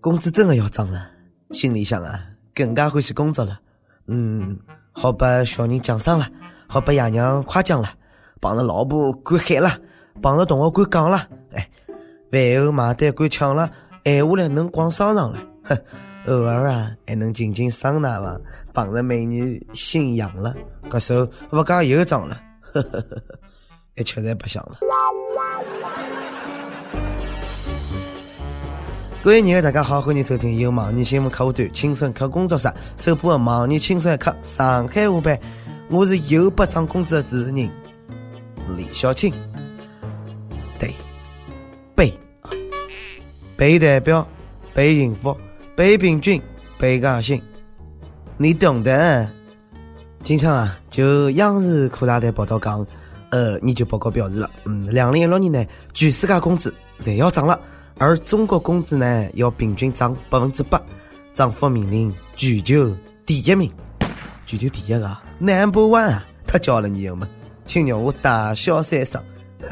工资真的要涨了，心里想啊，更加欢喜工作了。嗯，好把小人奖赏了，好把爷娘夸奖了，帮着老婆管喊了，帮着同学管讲了。哎，饭后买单管抢了，闲下来能逛商场了。哼，偶尔啊还能进进桑拿房，帮着美女心痒了，搿手不讲又涨了。呵呵呵呵，一吃才不香了。各位友，大家好，欢迎收听由网易新闻客户端轻松一刻工作室首播的网易轻松一刻上海话版。我是又不涨工资的主持人李小青。对，背，背代表背幸福，背平均，背高兴，你懂的。经常啊，就央视科大队报道讲，呃，研究报告表示了，嗯，两零一六年呢，全世界工资侪要涨了。而中国工资呢，要平均涨百分之八，涨幅名列全球第一名，全球第一个 number one 啊！太骄傲了，友们，请让我大笑三声。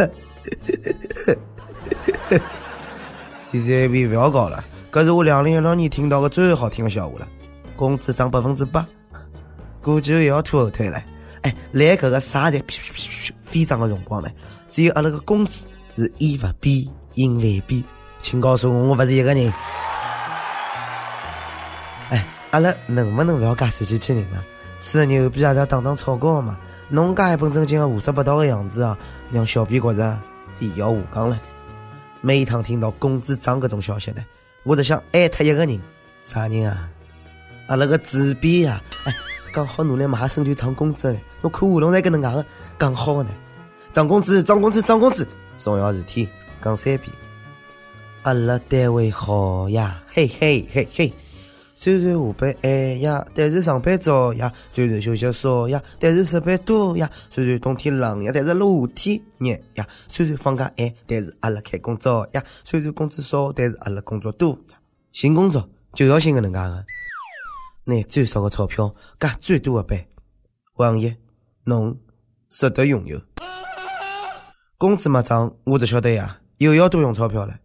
现在别不要搞了，这是我两零一六年听到的最好听的笑话了。工资涨百分之八，估计又要拖后腿了。哎，来搿个沙袋飞涨的辰光呢，只有阿拉个工资是一不变，应万变。请告诉我，我不是一个人。哎，阿拉能不能不要介死机器人了？吹牛逼也是要当当草稿嘛？侬介一本正经的胡说八道的样子啊，让小编觉着以要下岗了。每一趟听到工资涨这种消息呢，我只想艾特一个人，啥人啊？阿拉个主编呀！哎，刚好努力马上就涨工资了，我看下龙在跟能讲的，刚好呢，涨工资，涨工资，涨工资，重要事体讲三遍。阿拉单位好呀，嘿嘿嘿嘿。虽然下班晚呀，但是上班早呀。虽然休息少呀，但是上班多呀。虽然冬天冷呀，但是夏天热呀。虽然放假晚，但是阿拉开工早呀。虽然工资少，但是阿拉工作多呀。新工作就要寻个能介个，拿最少的钞票，干最多的班。王爷，侬值得拥有。工资没涨，我只晓得呀，又要多用钞票了。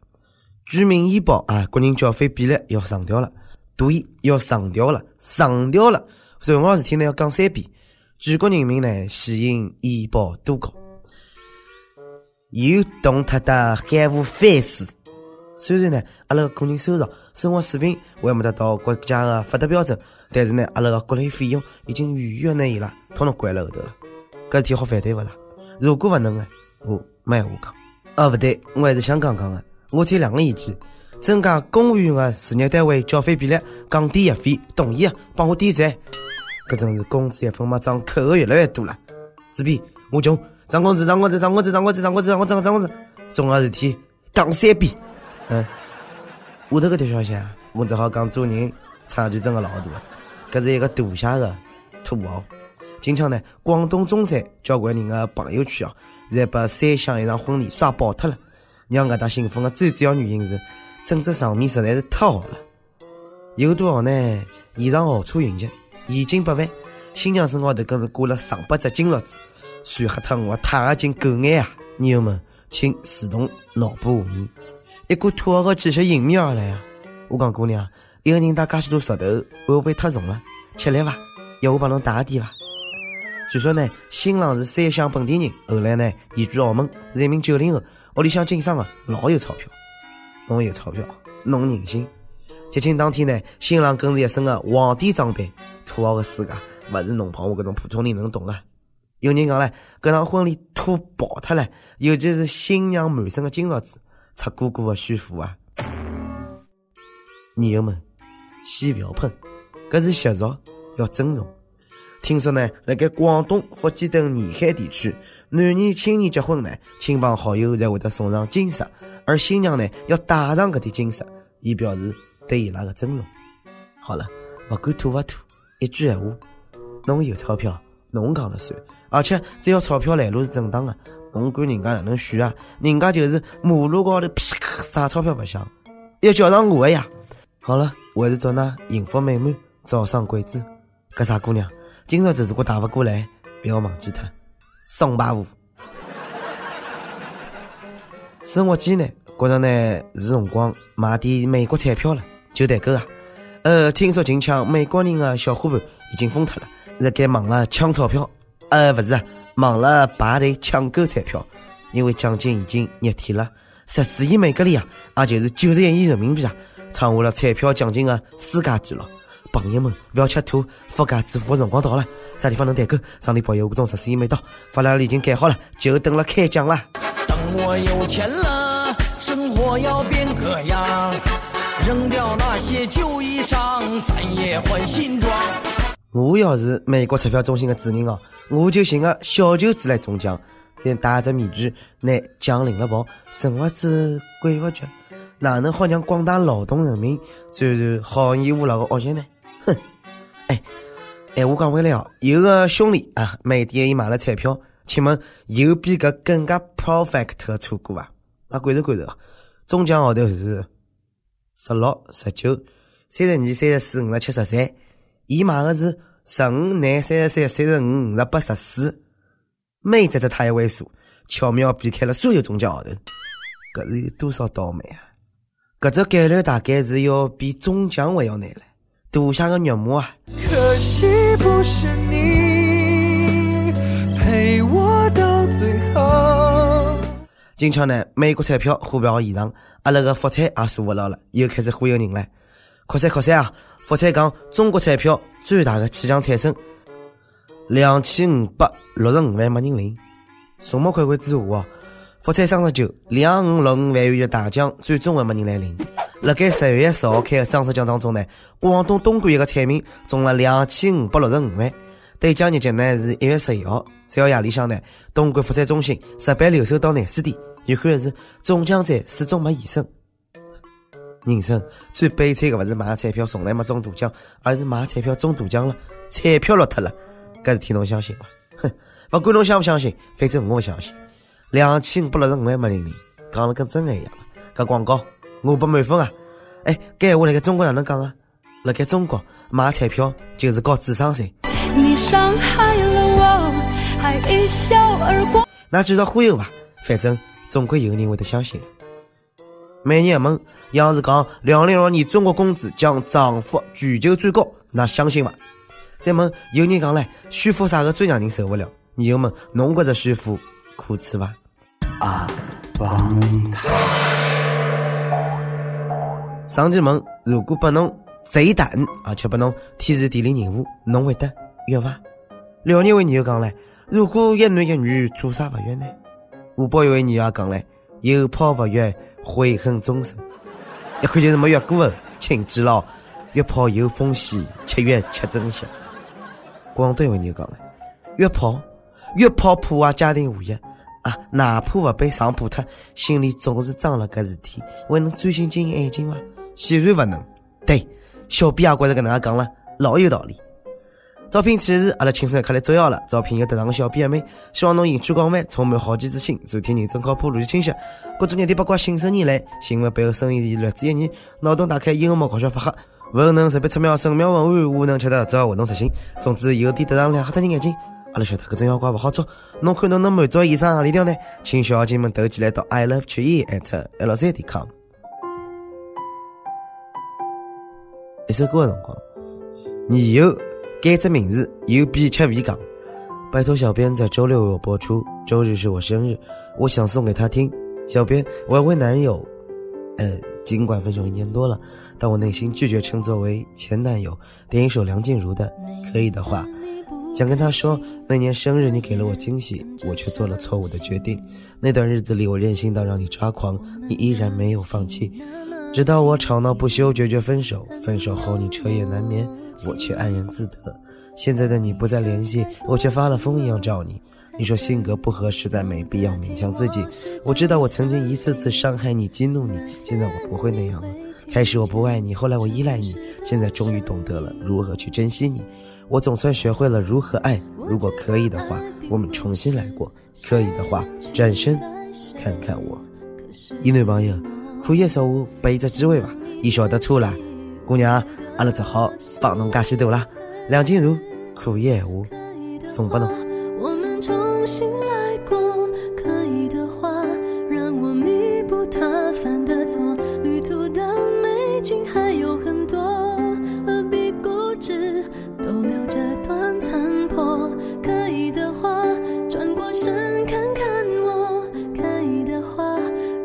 居民医保啊，国人缴费比例要上调了，对，要上调了，上调了。重要事体呢要讲三遍。全国人民呢喜迎医保多高，又动他的海无反思。虽然呢，阿拉个人收入、生活水平还没达到国家的发达标准，但是呢，阿拉个各类费用已经远远难以了，统统关了后头了。搿事体好反对勿啦？如果勿能呢，我没闲话讲。哦，勿对，我还是想讲讲个。我提两个意见：增加公务员的事业单位缴费比例，降低役费，同意啊？帮我点赞！搿真是工资一分没涨，扣的越来越多了。这边我穷，涨工资，涨工资，涨工资，涨工资，涨工资，涨工资，涨工资，重要事体讲三遍。嗯，下头搿条消息啊，我只好讲做人差距真的老大。搿是一个大写的土豪。今朝呢，广东中山交关人的朋友圈啊，侪把三湘一场婚礼刷爆脱了。让搿搭兴奋的最主要原因是，整只场面实在是太好了。有多少呢？现场豪车云集，现金百万，新娘身高头更是挂了上百只金镯子，帅黑脱我钛合金狗眼啊！妞们，请自动脑补画面，一股土豪的气息迎面而来啊！我讲姑娘，一个人带介许多石头，会不会太重了？吃力伐？要我帮侬打点伐？据说呢，新郎是三湘本地人，后来呢移居澳门，是一名九零后。屋里向经商的老有钞票，侬有钞票，侬任性。节庆当天呢，新郎更是一身的皇帝装扮，土豪的世界不是侬帮我这种普通人能懂啊。有人讲嘞，搿场婚礼土爆脱了，尤其是新娘满身的金镯子，出姑姑的炫富啊！女友们，先勿要喷，搿是习俗，要尊重。听说呢，辣盖广东、福建等沿海地区，男女青年结婚呢，亲朋好友才会得送上金饰，而新娘呢要戴上搿点金饰，以表示对伊拉的尊重。好了，勿管土勿土，一句闲话，侬有钞票，侬讲了算。而且只要钞票来路是正当的，侬管人家哪能选啊？人家就是马路高头噼咔撒钞票白相，要叫上我的呀！好了，我还是祝㑚幸福美满，早生贵子。搿啥姑娘？今朝子如果打不过来，不要忘记他，送把舞。生活艰难，觉着呢是辰光买点美国彩票了。就代购啊。呃，听说近抢美国人的小伙伴已经疯脱了，在该忙了抢钞票，呃，不是啊，忙了排队抢购彩票，因为奖金已经热天了，十四亿美格里啊，也就是九十一亿人民币啊，创下了彩票奖金的世界纪录。朋友们，不要吃土，发家致富的辰光到了。啥地方能代购？上帝保佑，我中十四亿没到，发票已经盖好了，就等了开奖了。等我有钱了，生活要变个样，扔掉那些旧衣裳，咱也换新装。我要是美国彩票中心的主人哦，我就寻个小舅子来中奖，再戴着面具，拿奖领了跑，神不知鬼不觉，哪能好让广大劳动人民转入好逸恶劳的恶习呢？哼，哎，哎，我讲回来哦，有个兄弟啊，美店也买了彩票，请问有比搿更加 perfect 的错过伐？啊，关注关注中奖号头是十六、十九、三十二、三十四、五十七、十三，伊买的是十五、廿、三十三、三十五、五十八、十四，每只只差一位数，巧妙避开了所有中奖号头，搿是有多少倒霉啊？搿只概率大概是要比中奖还要难了。赌下个肉麻啊！可惜不是你陪我到最后。今朝呢，美国彩票火爆现场，阿拉个福彩也坐不牢了，又开始忽悠人了。扩散扩散啊！福彩讲中国彩票最大的气象产生，两千五百六十五万没人领。众目睽睽之下啊，福彩双十九两五六五万元的大奖，最终还没人来领。辣盖十月十号开的双十奖当中呢，广东东莞一个彩民中了两千五百六十五万。兑奖日期呢是一月十一号。随后夜里向呢，东莞福彩中心值班留守到廿四点，遗憾的是中奖者始终没现身。人生最悲惨的不是买彩票从来没中大奖，而是买彩票中大奖了，彩票落脱了。搿事体侬相信吗？哼，不管侬相不相信，反正我不相信。两千五百六十五万没人领，讲了跟真的一样了。搿广告。我不满分啊！哎，搿话辣盖中国哪能讲啊？辣盖中国买彩票就是搞智商税。你伤害了我，还一笑而过。那继续忽悠吧，反正总归有人会得相信。每年一问，央视讲两零二年中国工资将涨幅全球最高，那相信伐？再问有人讲嘞，炫富啥个最让人受不了？你又问侬觉着炫富可耻伐？啊，帮他。上期问：如果拨侬贼胆，而且拨侬天时地利人和，侬会得约伐？辽宁位女友讲嘞：如果一男一女，做啥勿约呢？湖北一位女友讲嘞：有炮勿约，悔恨终生。一看就是没约过的，请记牢：约炮有风险，七月吃珍惜。广东一位女友讲嘞：约炮，约炮破坏家庭和谐啊！哪怕勿被上破脱，心里总是装了搿事体，还能专心经营爱情伐？显然不能，对，小编也觉着搿能介讲了，老有道理。招聘启事，阿拉轻松一刻来作妖了。招聘有得上个小编妹，希望侬兴趣广泛，充满好奇之心，专题认真靠谱，逻辑清晰。各种热点八卦，信手拈来。新闻背后深意略知一二，脑洞大开，幽默搞笑，发黑。文能识别出妙，神妙文案，武能吃得只要活动实心。总之有点得上亮，吓得人眼睛。阿拉晓得搿种妖怪勿好做，侬看侬能满足以上何里条呢？请小姐们投起来到 i love 曲艺 at l 三点 com。一首歌的辰光，你有改只名字，有比吃未讲。拜托小编在周六有播出，周日是我生日，我想送给他听。小编，我要为男友，呃，尽管分手一年多了，但我内心拒绝称作为前男友。点一首梁静茹的《可以的话》，想跟他说，那年生日你给了我惊喜，我却做了错误的决定。那段日子里，我任性到让你抓狂，你依然没有放弃。直到我吵闹不休，决绝分手。分手后你彻夜难眠，我却安然自得。现在的你不再联系，我却发了疯一样找你。你说性格不合，实在没必要勉强自己。我知道我曾经一次次伤害你、激怒你，现在我不会那样了。开始我不爱你，后来我依赖你，现在终于懂得了如何去珍惜你。我总算学会了如何爱。如果可以的话，我们重新来过。可以的话，转身看看我，一女朋友。可以说我拨伊只机会吧？伊晓得错了，姑娘，阿拉只好帮侬介许多了。梁静茹，可以闲话送给侬。我们重新来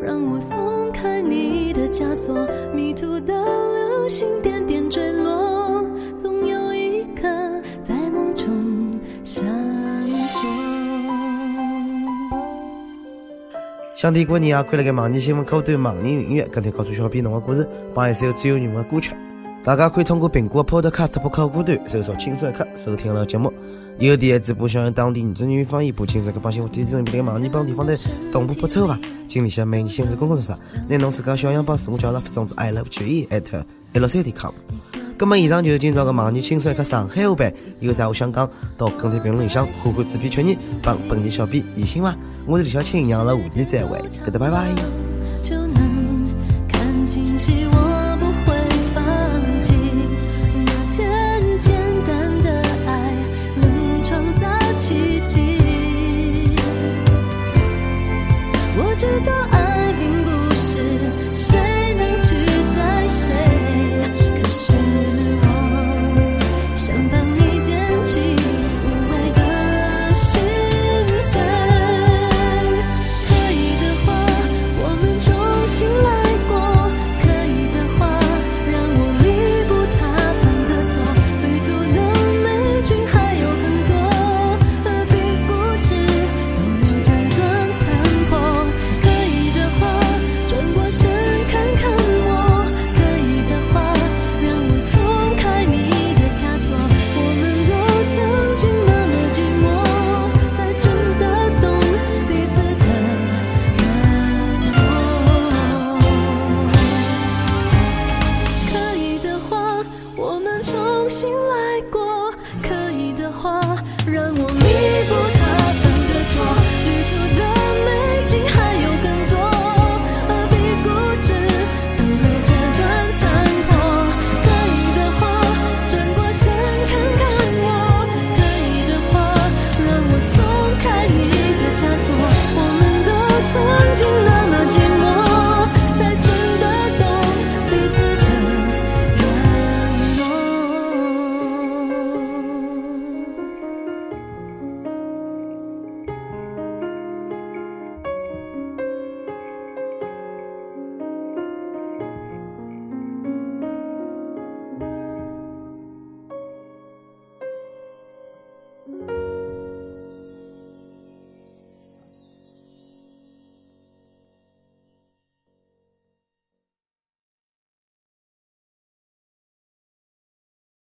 让我松开你的枷锁，迷途的流星点点坠落，总有一在梦中闪烁。想听过你啊，快来给网人新闻客户端、网人音乐跟帖告诉小编侬的故事，放一首最有你们的歌曲。大家可以通过苹果 Podcast 播客客户端搜索“轻松一刻”收听了节目。有电子播想用当地原汁原味方言播轻松一刻，帮新闻提前比那个网易帮地方台同步播出伐？请联系每日新闻工作室，拿侬自家小样帮自我介绍发送至 i love 九一 at l c 点 com。那么以上就是今朝的网易轻松一刻上海话版，有啥话想讲，到跟帖评论里向呼呼纸皮确认，帮本地小编疑心伐？我是李小青，让了下期再会，搿搭拜拜。就能看清希望。